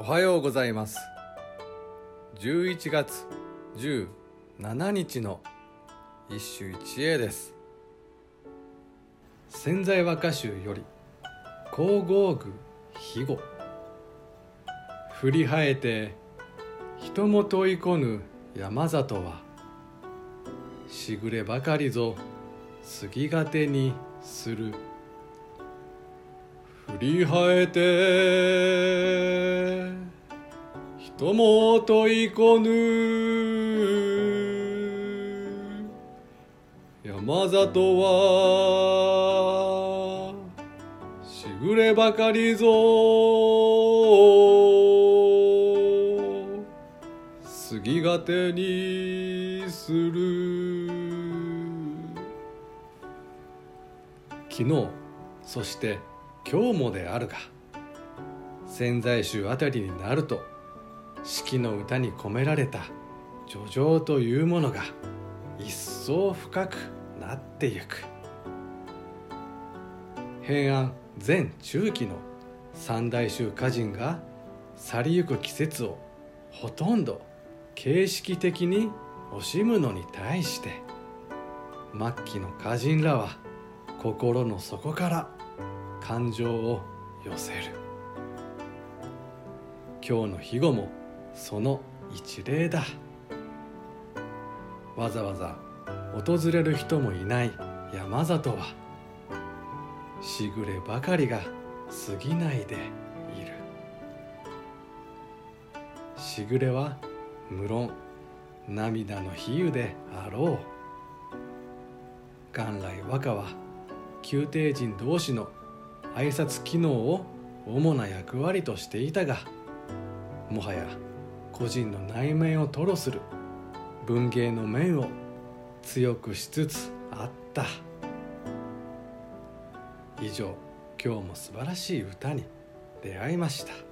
おはようございます。11月17日の一首一会です。潜在和歌集より皇后具肥後。振り生えて人も問いこぬ山里はしぐればかりぞ杉がてにする。振り生えて人も問いこぬ山里はしぐればかりぞ。杉がてにする。昨日そして今日もであるが潜在集あたりになると四季の歌に込められた叙情というものが一層深くなってゆく。平安前中期の三大宗歌人が去りゆく季節をほとんど形式的に惜しむのに対して末期の歌人らは心の底から感情を寄せる。今日の肥後もその一例だ。わざわざ訪れる人もいない山里はしぐればかりが過ぎないでいる。しぐれは無論涙の比喩であろう。元来和歌は宮廷人同士の挨拶機能を主な役割としていたがもはや個人の内面を吐露する。文芸の面を強くしつつあった。以上今日も素晴らしい歌に出会いました。